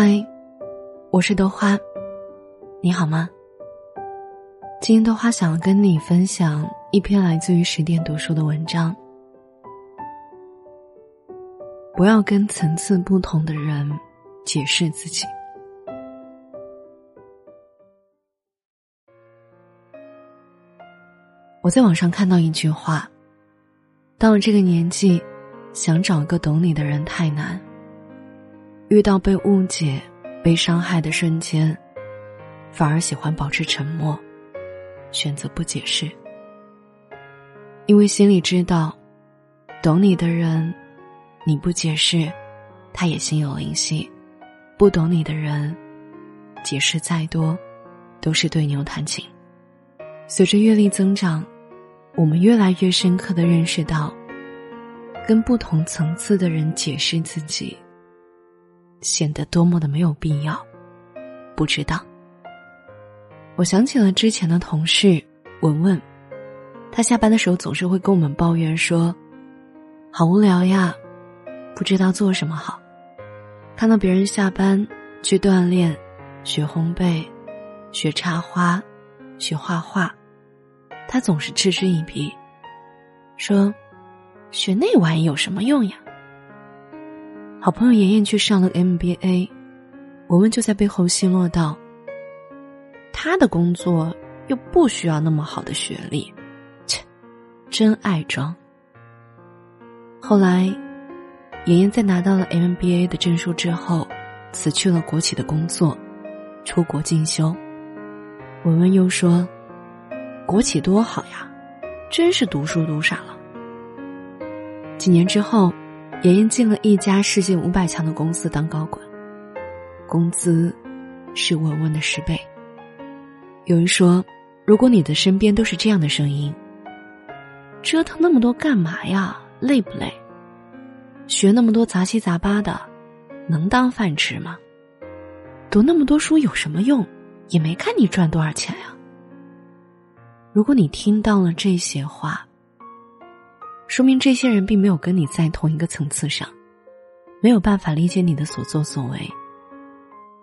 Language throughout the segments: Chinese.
嗨，我是豆花，你好吗？今天豆花想要跟你分享一篇来自于十点读书的文章。不要跟层次不同的人解释自己。我在网上看到一句话：到了这个年纪，想找个懂你的人太难。遇到被误解、被伤害的瞬间，反而喜欢保持沉默，选择不解释，因为心里知道，懂你的人，你不解释，他也心有灵犀；不懂你的人，解释再多，都是对牛弹琴。随着阅历增长，我们越来越深刻的认识到，跟不同层次的人解释自己。显得多么的没有必要，不知道。我想起了之前的同事文文，他下班的时候总是会跟我们抱怨说：“好无聊呀，不知道做什么好。”看到别人下班去锻炼、学烘焙、学插花、学画画，他总是嗤之以鼻，说：“学那玩意有什么用呀？”好朋友妍妍去上了 MBA，我们就在背后奚落道：“他的工作又不需要那么好的学历，切，真爱装。”后来，妍妍在拿到了 MBA 的证书之后，辞去了国企的工作，出国进修。文文又说：“国企多好呀，真是读书读傻了。”几年之后。妍妍进了一家世界五百强的公司当高管，工资是文文的十倍。有人说，如果你的身边都是这样的声音，折腾那么多干嘛呀？累不累？学那么多杂七杂八的，能当饭吃吗？读那么多书有什么用？也没看你赚多少钱呀。如果你听到了这些话，说明这些人并没有跟你在同一个层次上，没有办法理解你的所作所为。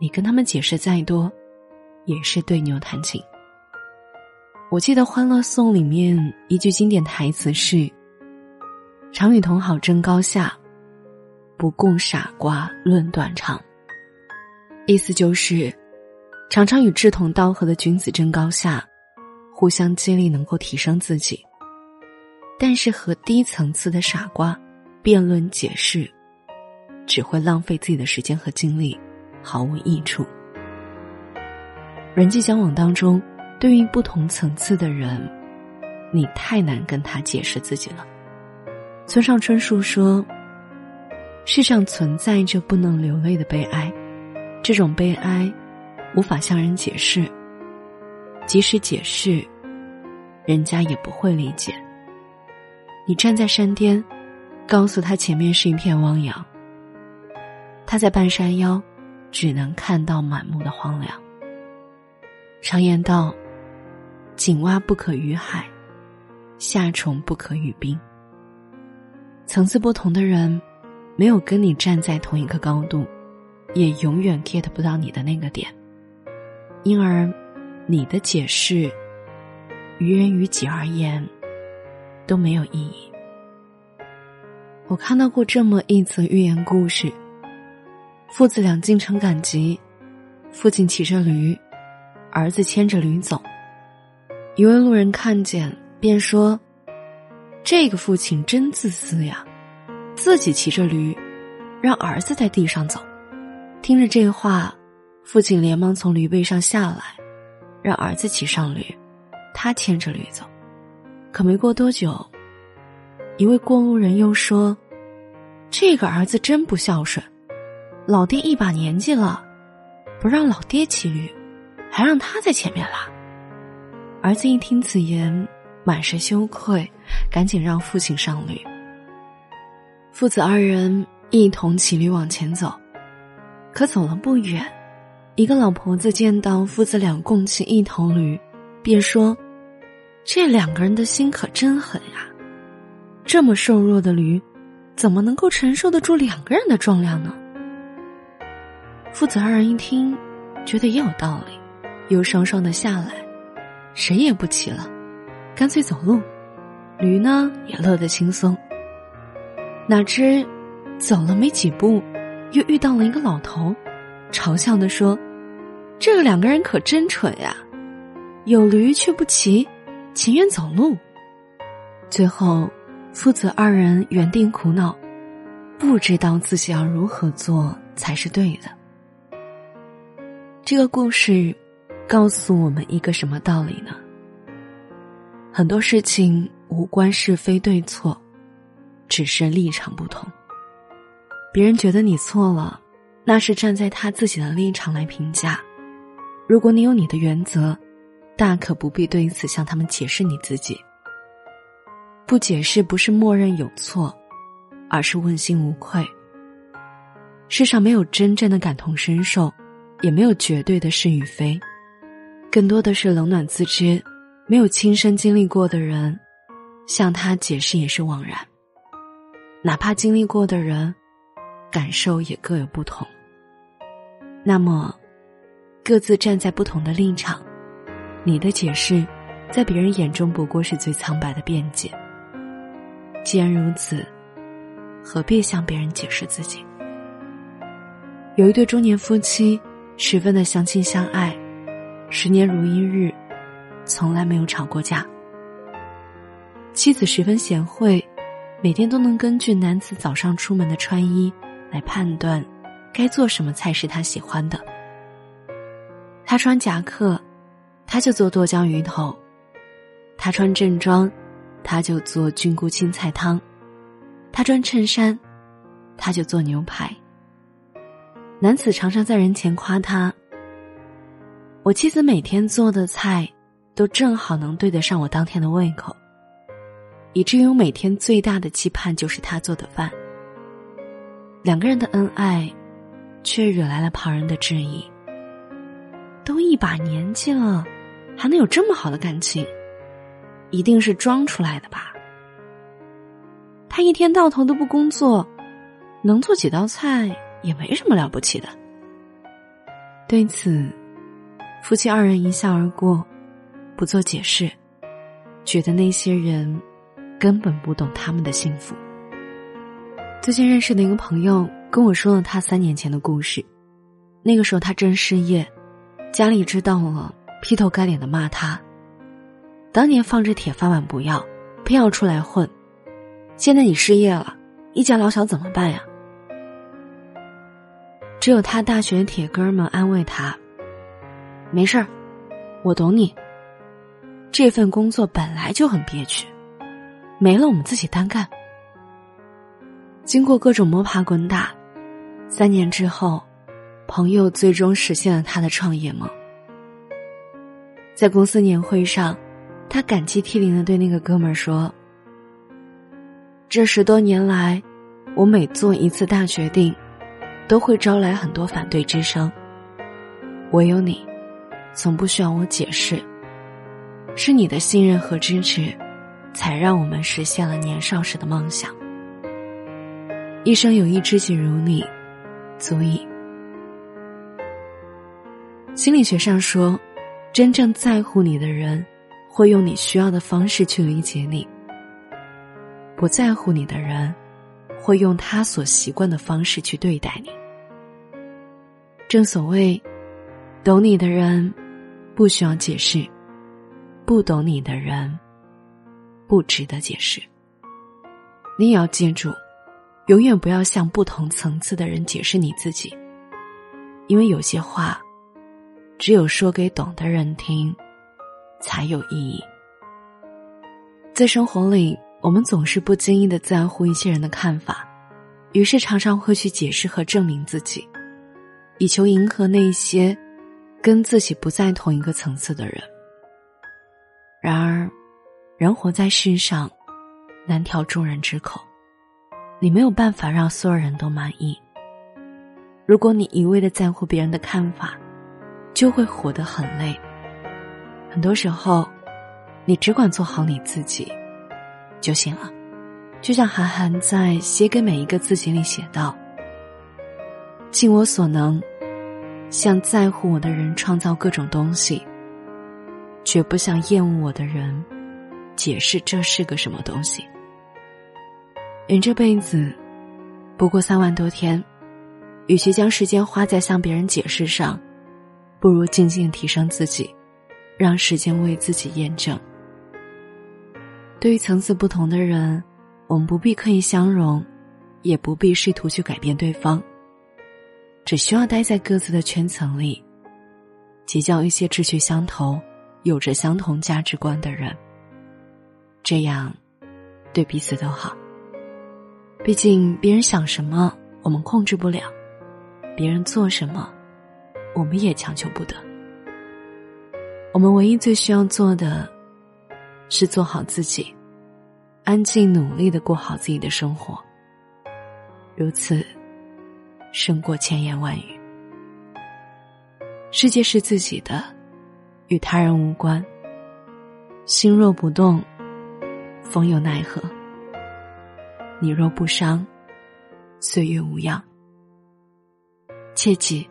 你跟他们解释再多，也是对牛弹琴。我记得《欢乐颂》里面一句经典台词是：“常与同好争高下，不共傻瓜论短长。”意思就是，常常与志同道合的君子争高下，互相激励，能够提升自己。但是和低层次的傻瓜辩论解释，只会浪费自己的时间和精力，毫无益处。人际交往当中，对于不同层次的人，你太难跟他解释自己了。村上春树说：“世上存在着不能流泪的悲哀，这种悲哀无法向人解释，即使解释，人家也不会理解。”你站在山巅，告诉他前面是一片汪洋。他在半山腰，只能看到满目的荒凉。常言道：“井蛙不可语海，夏虫不可语冰。”层次不同的人，没有跟你站在同一个高度，也永远 get 不到你的那个点。因而，你的解释，于人于己而言。都没有意义。我看到过这么一则寓言故事：父子俩进城赶集，父亲骑着驴，儿子牵着驴走。一位路人看见，便说：“这个父亲真自私呀，自己骑着驴，让儿子在地上走。”听着这话，父亲连忙从驴背上下来，让儿子骑上驴，他牵着驴走。可没过多久，一位过路人又说：“这个儿子真不孝顺，老爹一把年纪了，不让老爹骑驴，还让他在前面拉。”儿子一听此言，满是羞愧，赶紧让父亲上驴。父子二人一同骑驴往前走，可走了不远，一个老婆子见到父子俩共骑一头驴，便说。这两个人的心可真狠呀！这么瘦弱的驴，怎么能够承受得住两个人的重量呢？父子二人一听，觉得也有道理，又双双的下来，谁也不骑了，干脆走路。驴呢也乐得轻松。哪知走了没几步，又遇到了一个老头，嘲笑的说：“这两个人可真蠢呀，有驴却不骑，情愿走路。”最后，父子二人原定苦恼，不知道自己要如何做才是对的。这个故事告诉我们一个什么道理呢？很多事情无关是非对错，只是立场不同。别人觉得你错了，那是站在他自己的立场来评价。如果你有你的原则，大可不必对此向他们解释你自己。不解释不是默认有错，而是问心无愧。世上没有真正的感同身受。也没有绝对的是与非，更多的是冷暖自知。没有亲身经历过的人，向他解释也是枉然。哪怕经历过的人，感受也各有不同。那么，各自站在不同的立场，你的解释，在别人眼中不过是最苍白的辩解。既然如此，何必向别人解释自己？有一对中年夫妻。十分的相亲相爱，十年如一日，从来没有吵过架。妻子十分贤惠，每天都能根据男子早上出门的穿衣来判断该做什么菜是他喜欢的。他穿夹克，他就做剁椒鱼头；他穿正装，他就做菌菇青菜汤；他穿衬衫，他就做牛排。男子常常在人前夸他：“我妻子每天做的菜，都正好能对得上我当天的胃口。”以至于我每天最大的期盼就是他做的饭。两个人的恩爱，却惹来了旁人的质疑。都一把年纪了，还能有这么好的感情，一定是装出来的吧？他一天到头都不工作，能做几道菜？也没什么了不起的。对此，夫妻二人一笑而过，不做解释，觉得那些人根本不懂他们的幸福。最近认识的一个朋友跟我说了他三年前的故事，那个时候他正失业，家里知道了，劈头盖脸的骂他。当年放着铁饭碗不要，偏要出来混，现在你失业了，一家老小怎么办呀？只有他大学铁哥们安慰他：“没事儿，我懂你。这份工作本来就很憋屈，没了我们自己单干。”经过各种摸爬滚打，三年之后，朋友最终实现了他的创业梦。在公司年会上，他感激涕零的对那个哥们儿说：“这十多年来，我每做一次大决定。”都会招来很多反对之声。唯有你，从不需要我解释。是你的信任和支持，才让我们实现了年少时的梦想。一生有一知己如你，足矣。心理学上说，真正在乎你的人，会用你需要的方式去理解你；不在乎你的人。会用他所习惯的方式去对待你。正所谓，懂你的人不需要解释，不懂你的人不值得解释。你也要记住，永远不要向不同层次的人解释你自己，因为有些话，只有说给懂的人听，才有意义。在生活里。我们总是不经意的在乎一些人的看法，于是常常会去解释和证明自己，以求迎合那些跟自己不在同一个层次的人。然而，人活在世上，难调众人之口，你没有办法让所有人都满意。如果你一味的在乎别人的看法，就会活得很累。很多时候，你只管做好你自己。就行了，就像韩寒在写给每一个自己里写道：“尽我所能，向在乎我的人创造各种东西，绝不向厌恶我的人解释这是个什么东西。人这辈子不过三万多天，与其将时间花在向别人解释上，不如静静提升自己，让时间为自己验证。对于层次不同的人，我们不必刻意相容，也不必试图去改变对方。只需要待在各自的圈层里，结交一些志趣相投、有着相同价值观的人。这样，对彼此都好。毕竟，别人想什么我们控制不了，别人做什么，我们也强求不得。我们唯一最需要做的，是做好自己，安静努力的过好自己的生活。如此。胜过千言万语。世界是自己的，与他人无关。心若不动，风又奈何？你若不伤，岁月无恙。切记，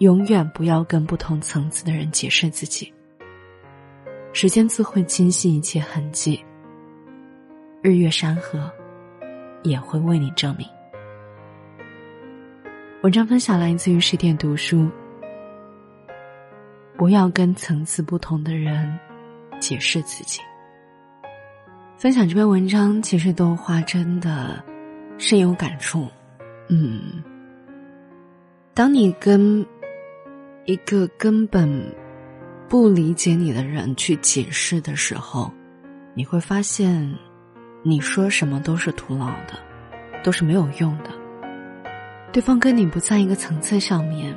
永远不要跟不同层次的人解释自己。时间自会清晰一切痕迹，日月山河也会为你证明。文章分享来自于十点读书。不要跟层次不同的人解释自己。分享这篇文章，其实豆花真的深有感触。嗯，当你跟一个根本不理解你的人去解释的时候，你会发现，你说什么都是徒劳的，都是没有用的。对方跟你不在一个层次上面，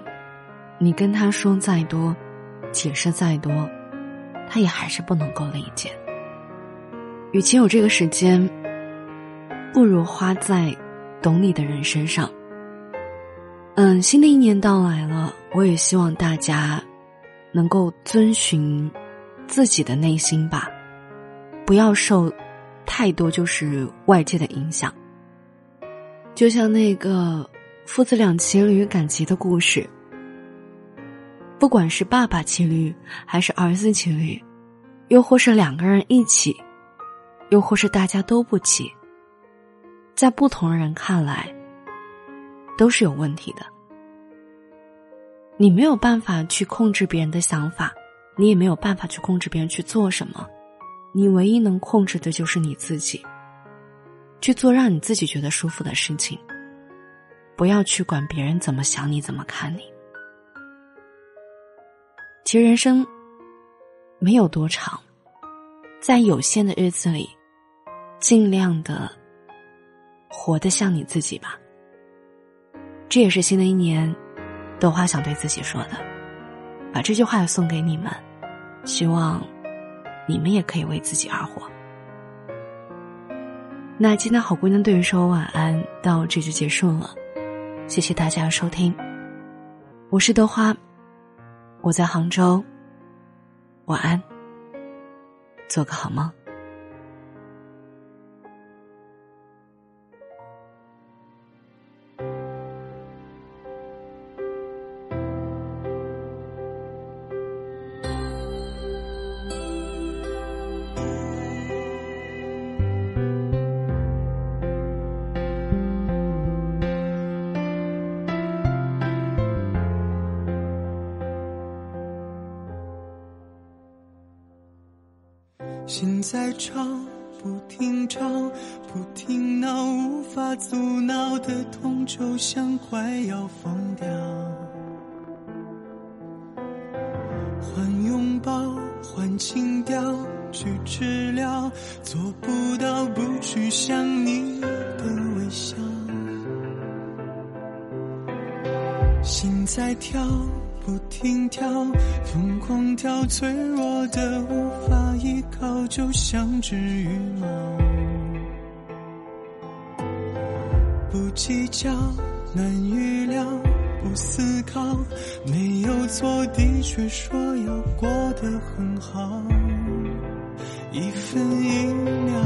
你跟他说再多，解释再多，他也还是不能够理解。与其有这个时间，不如花在懂你的人身上。嗯，新的一年到来了，我也希望大家能够遵循自己的内心吧，不要受太多就是外界的影响。就像那个。父子俩骑驴赶集的故事，不管是爸爸骑驴，还是儿子骑驴，又或是两个人一起，又或是大家都不骑，在不同人看来，都是有问题的。你没有办法去控制别人的想法，你也没有办法去控制别人去做什么，你唯一能控制的就是你自己，去做让你自己觉得舒服的事情。不要去管别人怎么想你，怎么看你。其实人生没有多长，在有限的日子里，尽量的活得像你自己吧。这也是新的一年，豆花想对自己说的，把这句话也送给你们，希望你们也可以为自己而活。那今天好姑娘对人说晚安，到这就结束了。谢谢大家收听，我是豆花，我在杭州，晚安，做个好梦。心在吵，不停吵，不停闹，无法阻挠的痛就像快要疯掉。换拥抱，换情调，去治疗，做不到不去想你的微笑。心在跳。不停跳，疯狂跳，脆弱的无法依靠，就像只羽毛。不计较，难预料，不思考，没有错，的确说要过得很好。一分一秒，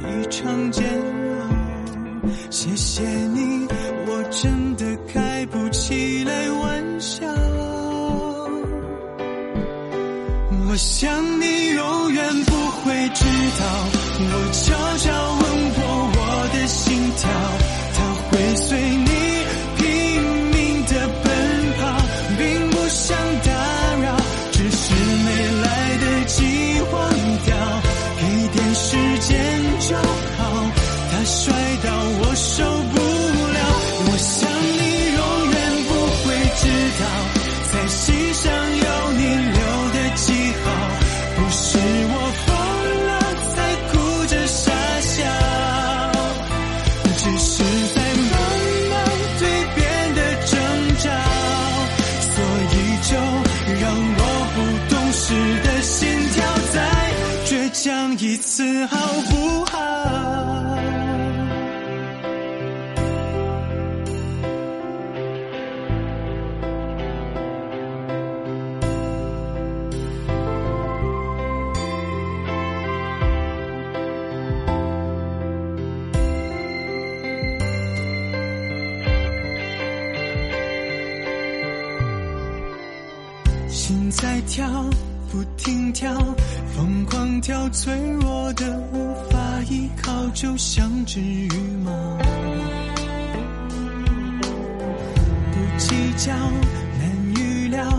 一场煎熬。谢谢你，我真的开不起来玩。我想你永远不会知道，我悄悄问过我的心跳，它会碎。是的心跳，再倔强一次好不好？条脆弱的无法依靠，就像只羽毛。不计较，难预料，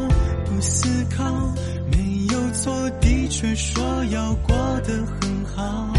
不思考，没有错的确说要过得很好。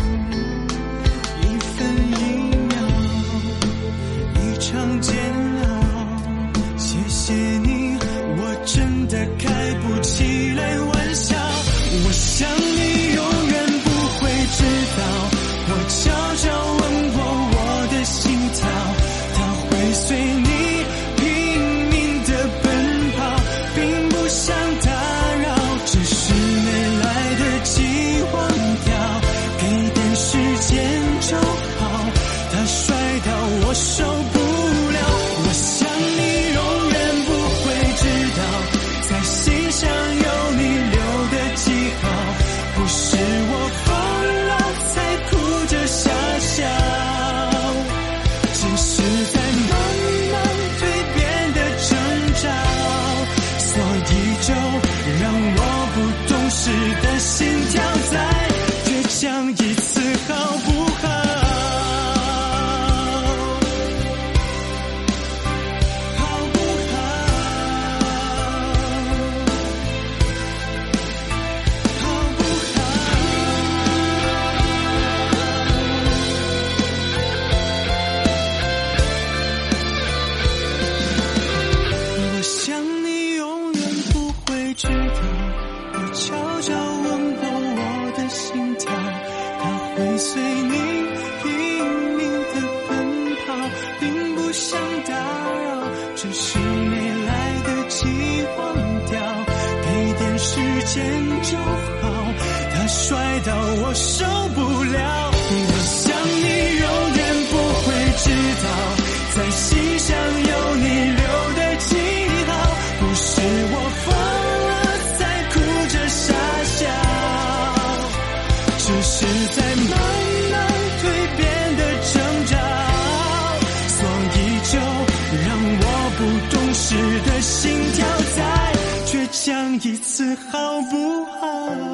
见就好，他帅到我受不了。好不好？